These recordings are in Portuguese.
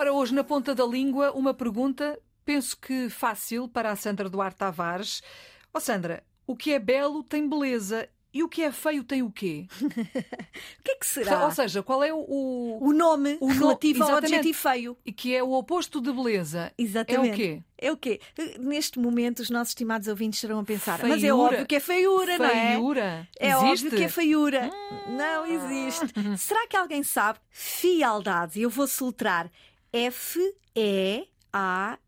Ora, hoje na ponta da língua, uma pergunta, penso que fácil para a Sandra Duarte Tavares. Ó oh, Sandra, o que é belo tem beleza e o que é feio tem o quê? o que é que será? Ou seja, qual é o. O nome o relativo no... ao adjetivo feio. E que é o oposto de beleza. Exatamente. É o quê? É o quê? Neste momento, os nossos estimados ouvintes estarão a pensar, feiura. mas é óbvio que é feiura, feiura. não é? Feiura? É existe? óbvio que é feiura. Hum. Não existe. Será que alguém sabe? Fialdade. Eu vou soltar F-E. A-L-D-A-D-E.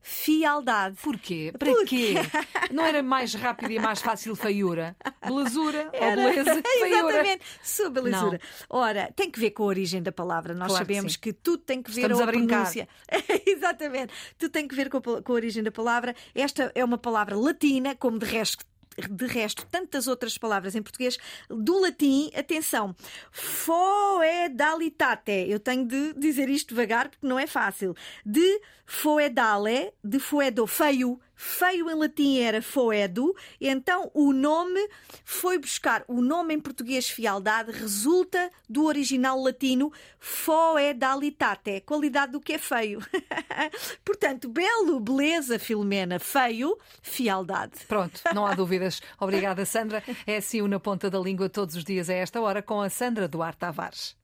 Fialdade. Porquê? Para Porque... quê? Não era mais rápido e mais fácil feiura? Belezura era... ou beleza? Feiura. Exatamente. Sua belezura. Não. Ora, tem que ver com a origem da palavra. Nós claro sabemos que, que, tudo tem que ver com a, a pronúncia. Exatamente. Tudo tem que ver com a, com a origem da palavra. Esta é uma palavra latina, como de resto de resto, tantas outras palavras em português do latim. Atenção, foedalitate. Eu tenho de dizer isto devagar porque não é fácil. De foedale, de foedo, feio. Feio em latim era foedo, então o nome foi buscar. O nome em português fialdade resulta do original latino foedalitate, qualidade do que é feio. Portanto, belo, beleza, Filomena, feio, fialdade. Pronto, não há dúvidas. Obrigada, Sandra. É assim Na Ponta da Língua todos os dias a esta hora com a Sandra Duarte Tavares.